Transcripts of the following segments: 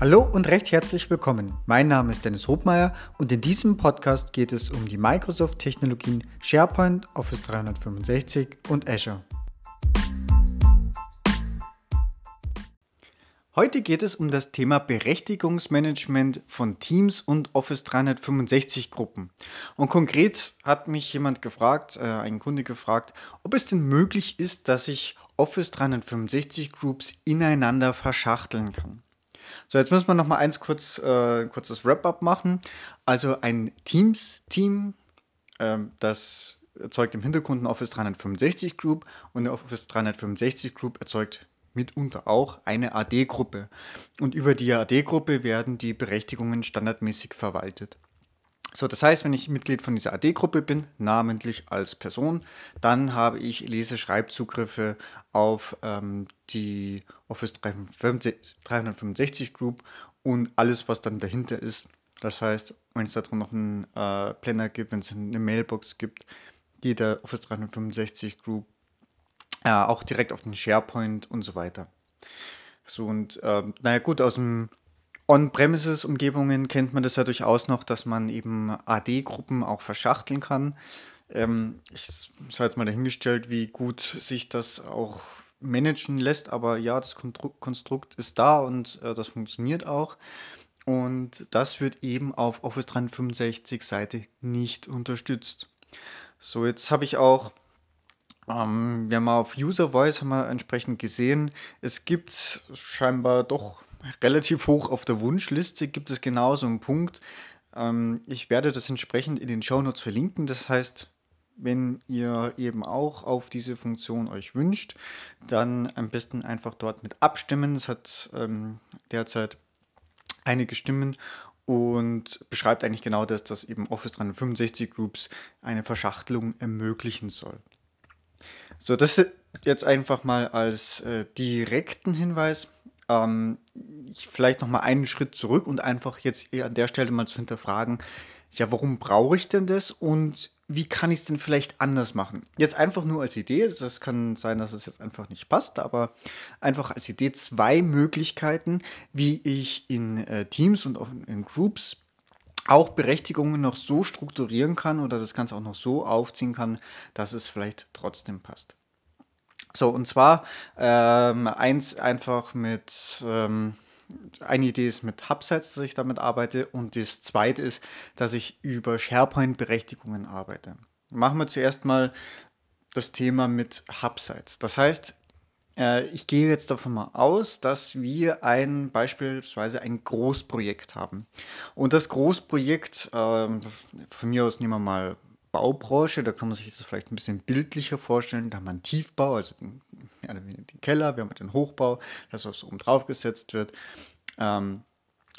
Hallo und recht herzlich willkommen. Mein Name ist Dennis Hobmeier und in diesem Podcast geht es um die Microsoft-Technologien SharePoint, Office 365 und Azure. Heute geht es um das Thema Berechtigungsmanagement von Teams und Office 365 Gruppen. Und konkret hat mich jemand gefragt, äh, ein Kunde gefragt, ob es denn möglich ist, dass ich Office 365 Groups ineinander verschachteln kann. So, jetzt müssen wir noch mal eins kurz, äh, kurzes Wrap-up machen. Also ein Teams-Team, äh, das erzeugt im Hintergrund eine Office 365 Group und eine Office 365 Group erzeugt mitunter auch eine AD-Gruppe. Und über die AD-Gruppe werden die Berechtigungen standardmäßig verwaltet. So, das heißt, wenn ich Mitglied von dieser AD-Gruppe bin, namentlich als Person, dann habe ich Lese-Schreibzugriffe auf ähm, die Office 365 Group und alles, was dann dahinter ist. Das heißt, wenn es da drin noch einen äh, Planner gibt, wenn es eine Mailbox gibt, die der Office 365 Group äh, auch direkt auf den SharePoint und so weiter. So und ähm, naja gut, aus dem On-Premises-Umgebungen kennt man das ja durchaus noch, dass man eben AD-Gruppen auch verschachteln kann. Ähm, ich sage jetzt mal dahingestellt, wie gut sich das auch managen lässt, aber ja, das Konstrukt ist da und äh, das funktioniert auch. Und das wird eben auf Office 365 Seite nicht unterstützt. So, jetzt habe ich auch, ähm, wir haben auf User Voice haben wir entsprechend gesehen, es gibt scheinbar doch relativ hoch auf der Wunschliste gibt es genau so einen Punkt. Ähm, ich werde das entsprechend in den Shownotes verlinken. Das heißt, wenn ihr eben auch auf diese Funktion euch wünscht, dann am besten einfach dort mit abstimmen. Es hat ähm, derzeit einige Stimmen und beschreibt eigentlich genau das, dass eben Office 365 Groups eine Verschachtelung ermöglichen soll. So, das jetzt einfach mal als äh, direkten Hinweis ähm, vielleicht noch mal einen Schritt zurück und einfach jetzt an der Stelle mal zu hinterfragen, ja, warum brauche ich denn das und wie kann ich es denn vielleicht anders machen? Jetzt einfach nur als Idee, das kann sein, dass es jetzt einfach nicht passt, aber einfach als Idee zwei Möglichkeiten, wie ich in äh, Teams und in Groups auch Berechtigungen noch so strukturieren kann oder das Ganze auch noch so aufziehen kann, dass es vielleicht trotzdem passt. So, und zwar ähm, eins einfach mit, ähm, eine Idee ist mit Hubsites, dass ich damit arbeite und das zweite ist, dass ich über SharePoint-Berechtigungen arbeite. Machen wir zuerst mal das Thema mit Hubsites. Das heißt, äh, ich gehe jetzt davon mal aus, dass wir ein beispielsweise ein Großprojekt haben. Und das Großprojekt, äh, von mir aus nehmen wir mal Baubranche, da kann man sich das vielleicht ein bisschen bildlicher vorstellen. Da haben wir einen Tiefbau, also den, ja, den Keller, wir haben den Hochbau, das, was oben drauf gesetzt wird ähm,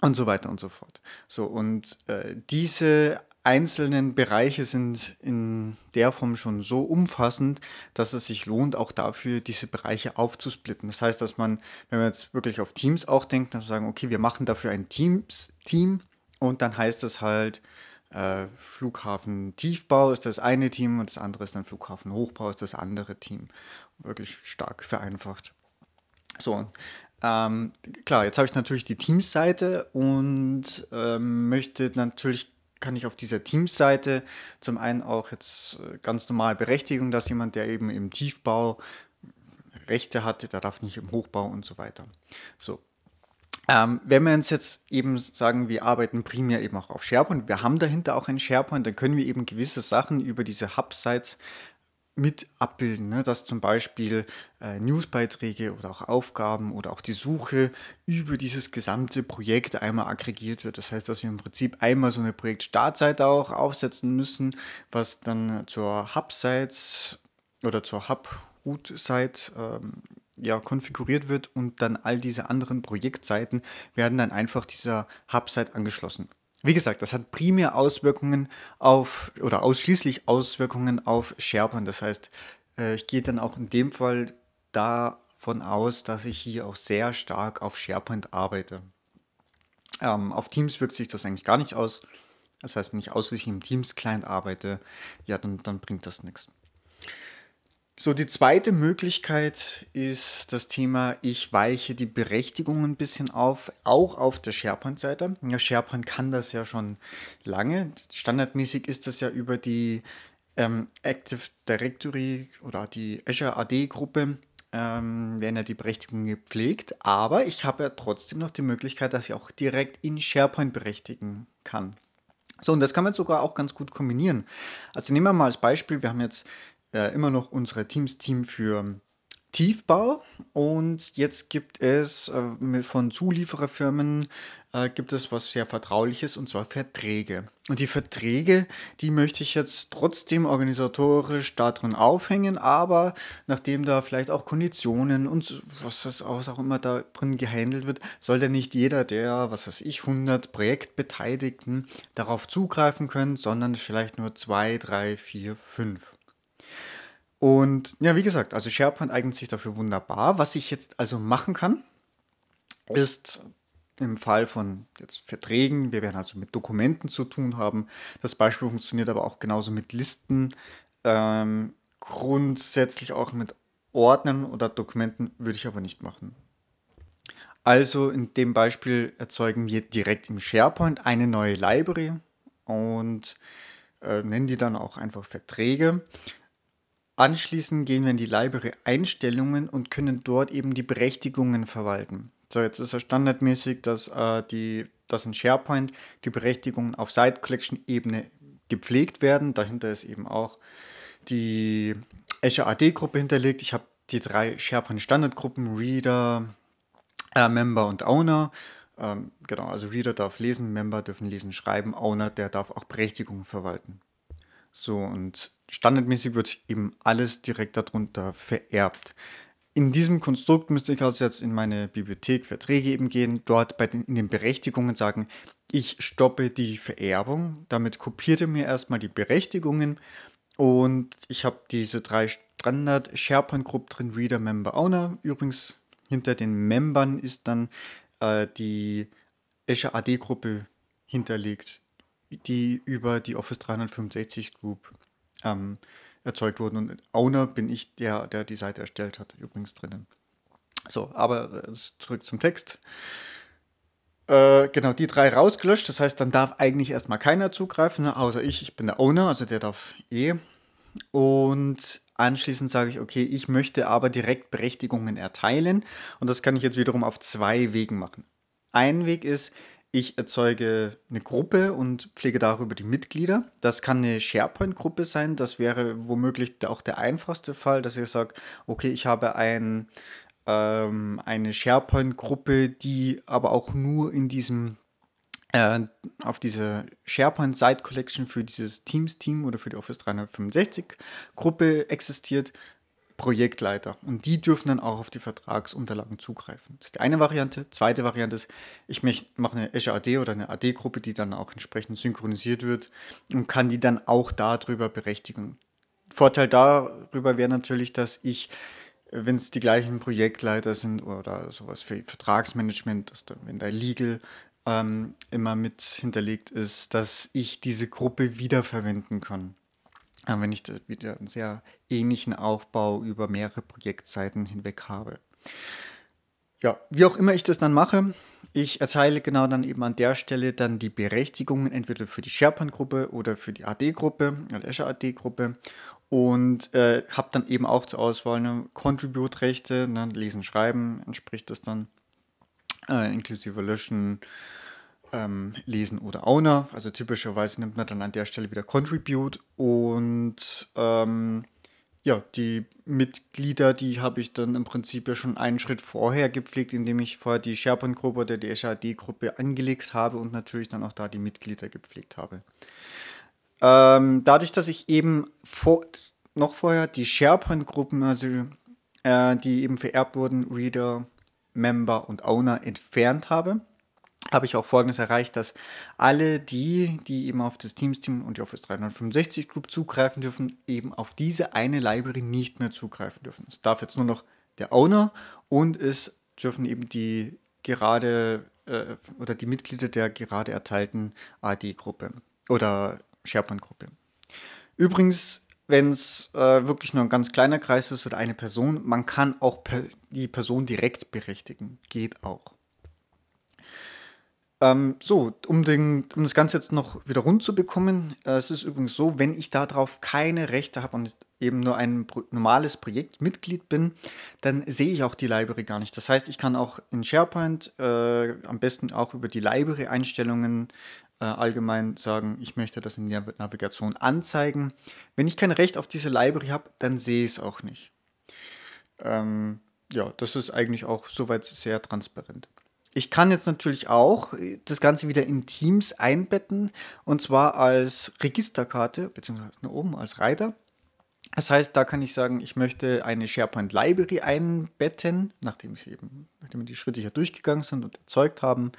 und so weiter und so fort. So, und äh, diese einzelnen Bereiche sind in der Form schon so umfassend, dass es sich lohnt, auch dafür diese Bereiche aufzusplitten. Das heißt, dass man, wenn man jetzt wirklich auf Teams auch denkt, dann sagen, okay, wir machen dafür ein Teams-Team und dann heißt es halt, äh, Flughafen Tiefbau ist das eine Team und das andere ist dann Flughafen Hochbau ist das andere Team. Wirklich stark vereinfacht. So, ähm, klar, jetzt habe ich natürlich die Teams-Seite und ähm, möchte natürlich, kann ich auf dieser Teams-Seite zum einen auch jetzt äh, ganz normal Berechtigung, dass jemand, der eben im Tiefbau Rechte hat, der darf nicht im Hochbau und so weiter. So, ähm, wenn wir uns jetzt eben sagen, wir arbeiten primär eben auch auf SharePoint, wir haben dahinter auch ein SharePoint, dann können wir eben gewisse Sachen über diese Hub-Sites mit abbilden, ne? dass zum Beispiel äh, Newsbeiträge oder auch Aufgaben oder auch die Suche über dieses gesamte Projekt einmal aggregiert wird. Das heißt, dass wir im Prinzip einmal so eine Projektstartseite auch aufsetzen müssen, was dann zur Hub-Sites oder zur Hub-Root-Site ähm, ja, konfiguriert wird und dann all diese anderen Projektseiten werden dann einfach dieser Hub-Site angeschlossen. Wie gesagt, das hat primär Auswirkungen auf oder ausschließlich Auswirkungen auf SharePoint. Das heißt, äh, ich gehe dann auch in dem Fall davon aus, dass ich hier auch sehr stark auf SharePoint arbeite. Ähm, auf Teams wirkt sich das eigentlich gar nicht aus. Das heißt, wenn ich ausschließlich im Teams-Client arbeite, ja, dann, dann bringt das nichts. So, die zweite Möglichkeit ist das Thema, ich weiche die Berechtigungen ein bisschen auf, auch auf der SharePoint-Seite. Ja, SharePoint kann das ja schon lange. Standardmäßig ist das ja über die ähm, Active Directory oder die Azure AD-Gruppe ähm, werden ja die Berechtigungen gepflegt, aber ich habe ja trotzdem noch die Möglichkeit, dass ich auch direkt in SharePoint berechtigen kann. So, und das kann man sogar auch ganz gut kombinieren. Also nehmen wir mal als Beispiel, wir haben jetzt äh, immer noch unsere Teams-Team für Tiefbau und jetzt gibt es äh, von Zuliefererfirmen äh, gibt es was sehr Vertrauliches und zwar Verträge. Und die Verträge, die möchte ich jetzt trotzdem organisatorisch da drin aufhängen, aber nachdem da vielleicht auch Konditionen und was das auch immer da drin gehandelt wird, sollte nicht jeder der, was weiß ich, 100 Projektbeteiligten darauf zugreifen können, sondern vielleicht nur zwei, drei, vier, fünf. Und ja, wie gesagt, also SharePoint eignet sich dafür wunderbar. Was ich jetzt also machen kann, ist im Fall von jetzt Verträgen, wir werden also mit Dokumenten zu tun haben. Das Beispiel funktioniert aber auch genauso mit Listen. Ähm, grundsätzlich auch mit Ordnern oder Dokumenten würde ich aber nicht machen. Also in dem Beispiel erzeugen wir direkt im SharePoint eine neue Library und äh, nennen die dann auch einfach Verträge. Anschließend gehen wir in die Library Einstellungen und können dort eben die Berechtigungen verwalten. So, jetzt ist es standardmäßig, dass, äh, die, dass in SharePoint die Berechtigungen auf Site Collection Ebene gepflegt werden. Dahinter ist eben auch die Azure AD Gruppe hinterlegt. Ich habe die drei SharePoint Standardgruppen Reader, äh, Member und Owner. Ähm, genau, also Reader darf lesen, Member dürfen lesen, schreiben, Owner, der darf auch Berechtigungen verwalten. So, und standardmäßig wird eben alles direkt darunter vererbt. In diesem Konstrukt müsste ich also jetzt in meine Bibliothek Verträge eben gehen, dort bei den, in den Berechtigungen sagen, ich stoppe die Vererbung. Damit kopiert er mir erstmal die Berechtigungen und ich habe diese drei Standard SharePoint Group drin, Reader, Member, Owner. Übrigens hinter den Membern ist dann äh, die Azure AD Gruppe hinterlegt die über die Office 365 Group ähm, erzeugt wurden. Und Owner bin ich, der, der die Seite erstellt hat, übrigens drinnen. So, aber äh, zurück zum Text. Äh, genau, die drei rausgelöscht. Das heißt, dann darf eigentlich erstmal keiner zugreifen, ne, außer ich. Ich bin der Owner, also der darf eh. Und anschließend sage ich, okay, ich möchte aber direkt Berechtigungen erteilen. Und das kann ich jetzt wiederum auf zwei Wegen machen. Ein Weg ist, ich erzeuge eine Gruppe und pflege darüber die Mitglieder. Das kann eine SharePoint-Gruppe sein. Das wäre womöglich auch der einfachste Fall, dass ich sage, okay, ich habe ein, ähm, eine SharePoint-Gruppe, die aber auch nur in diesem äh, auf diese SharePoint Site Collection für dieses Teams-Team oder für die Office 365 Gruppe existiert. Projektleiter. Und die dürfen dann auch auf die Vertragsunterlagen zugreifen. Das ist die eine Variante. Zweite Variante ist, ich mache eine Azure AD oder eine AD-Gruppe, die dann auch entsprechend synchronisiert wird und kann die dann auch darüber berechtigen. Vorteil darüber wäre natürlich, dass ich, wenn es die gleichen Projektleiter sind oder sowas für Vertragsmanagement, dass da, wenn da Legal ähm, immer mit hinterlegt ist, dass ich diese Gruppe wiederverwenden kann wenn ich wieder einen sehr ähnlichen Aufbau über mehrere Projektzeiten hinweg habe. Ja, wie auch immer ich das dann mache, ich erteile genau dann eben an der Stelle dann die Berechtigungen entweder für die SharePoint-Gruppe oder für die AD-Gruppe, also Azure AD-Gruppe und äh, habe dann eben auch zur Auswahl eine Contribute-Rechte, ne, Lesen, Schreiben entspricht das dann, äh, inklusive Löschen, ähm, lesen oder Owner. Also typischerweise nimmt man dann an der Stelle wieder Contribute und ähm, ja, die Mitglieder, die habe ich dann im Prinzip ja schon einen Schritt vorher gepflegt, indem ich vorher die SharePoint-Gruppe oder die SHD-Gruppe angelegt habe und natürlich dann auch da die Mitglieder gepflegt habe. Ähm, dadurch, dass ich eben vor, noch vorher die SharePoint-Gruppen, also äh, die eben vererbt wurden, Reader, Member und Owner entfernt habe, habe ich auch Folgendes erreicht, dass alle die, die eben auf das Teams-Team und die Office 365 Group zugreifen dürfen, eben auf diese eine Library nicht mehr zugreifen dürfen. Es darf jetzt nur noch der Owner und es dürfen eben die gerade äh, oder die Mitglieder der gerade erteilten AD-Gruppe oder SharePoint-Gruppe. Übrigens wenn es äh, wirklich nur ein ganz kleiner Kreis ist oder eine Person, man kann auch per die Person direkt berechtigen. Geht auch. Ähm, so, um, den, um das Ganze jetzt noch wieder rund zu bekommen, äh, es ist übrigens so, wenn ich darauf keine Rechte habe und eben nur ein pro normales Projektmitglied bin, dann sehe ich auch die Library gar nicht. Das heißt, ich kann auch in SharePoint äh, am besten auch über die Library-Einstellungen äh, allgemein sagen, ich möchte das in der Navigation anzeigen. Wenn ich kein Recht auf diese Library habe, dann sehe ich es auch nicht. Ähm, ja, das ist eigentlich auch soweit sehr transparent. Ich kann jetzt natürlich auch das Ganze wieder in Teams einbetten und zwar als Registerkarte, beziehungsweise oben als Reiter. Das heißt, da kann ich sagen, ich möchte eine SharePoint Library einbetten, nachdem, ich eben, nachdem wir die Schritte hier durchgegangen sind und erzeugt haben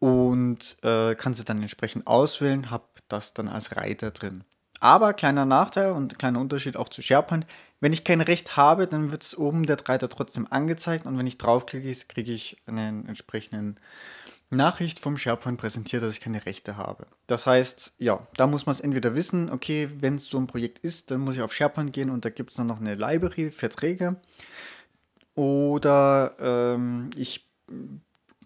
und äh, kann sie dann entsprechend auswählen, habe das dann als Reiter drin. Aber kleiner Nachteil und kleiner Unterschied auch zu SharePoint, wenn ich kein Recht habe, dann wird es oben der Reiter trotzdem angezeigt und wenn ich draufklicke, kriege ich einen entsprechenden Nachricht vom SharePoint präsentiert, dass ich keine Rechte habe. Das heißt, ja, da muss man es entweder wissen, okay, wenn es so ein Projekt ist, dann muss ich auf SharePoint gehen und da gibt es dann noch eine Library, Verträge. Oder ähm, ich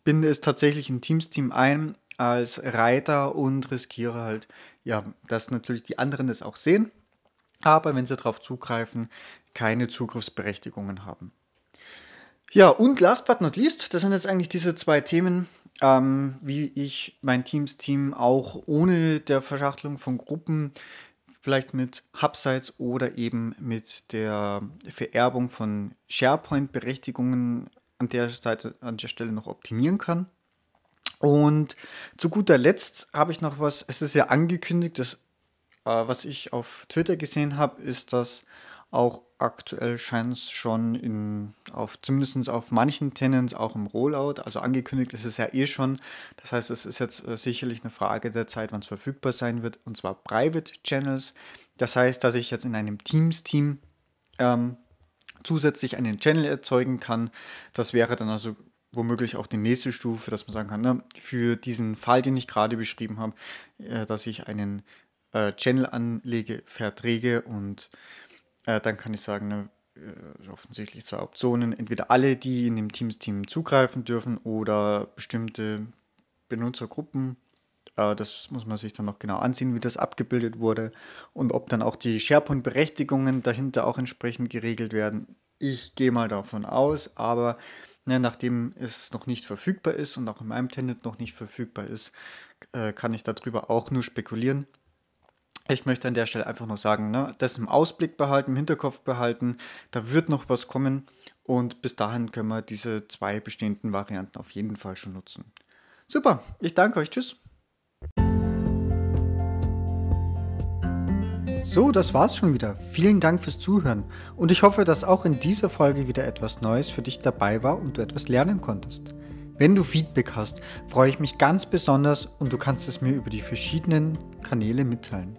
binde es tatsächlich in Teams-Team ein als Reiter und riskiere halt, ja, dass natürlich die anderen das auch sehen aber wenn sie darauf zugreifen, keine Zugriffsberechtigungen haben. Ja, und last but not least, das sind jetzt eigentlich diese zwei Themen, ähm, wie ich mein Teams-Team auch ohne der Verschachtelung von Gruppen, vielleicht mit Hubsites oder eben mit der Vererbung von SharePoint-Berechtigungen an der, Seite, an der Stelle noch optimieren kann. Und zu guter Letzt habe ich noch was, es ist ja angekündigt, das was ich auf Twitter gesehen habe, ist, dass auch aktuell scheint es schon in, auf, zumindest auf manchen Tenants auch im Rollout, also angekündigt ist es ja eh schon. Das heißt, es ist jetzt äh, sicherlich eine Frage der Zeit, wann es verfügbar sein wird, und zwar Private Channels. Das heißt, dass ich jetzt in einem Teams-Team ähm, zusätzlich einen Channel erzeugen kann. Das wäre dann also womöglich auch die nächste Stufe, dass man sagen kann, ne, für diesen Fall, den ich gerade beschrieben habe, äh, dass ich einen äh, Channel anlege, Verträge und äh, dann kann ich sagen, ne, äh, offensichtlich zwei Optionen. Entweder alle, die in dem Teams-Team zugreifen dürfen oder bestimmte Benutzergruppen. Äh, das muss man sich dann noch genau ansehen, wie das abgebildet wurde und ob dann auch die SharePoint-Berechtigungen dahinter auch entsprechend geregelt werden. Ich gehe mal davon aus, aber ne, nachdem es noch nicht verfügbar ist und auch in meinem Tenant noch nicht verfügbar ist, äh, kann ich darüber auch nur spekulieren. Ich möchte an der Stelle einfach nur sagen, ne, das im Ausblick behalten, im Hinterkopf behalten. Da wird noch was kommen und bis dahin können wir diese zwei bestehenden Varianten auf jeden Fall schon nutzen. Super, ich danke euch. Tschüss. So, das war's schon wieder. Vielen Dank fürs Zuhören und ich hoffe, dass auch in dieser Folge wieder etwas Neues für dich dabei war und du etwas lernen konntest. Wenn du Feedback hast, freue ich mich ganz besonders und du kannst es mir über die verschiedenen Kanäle mitteilen.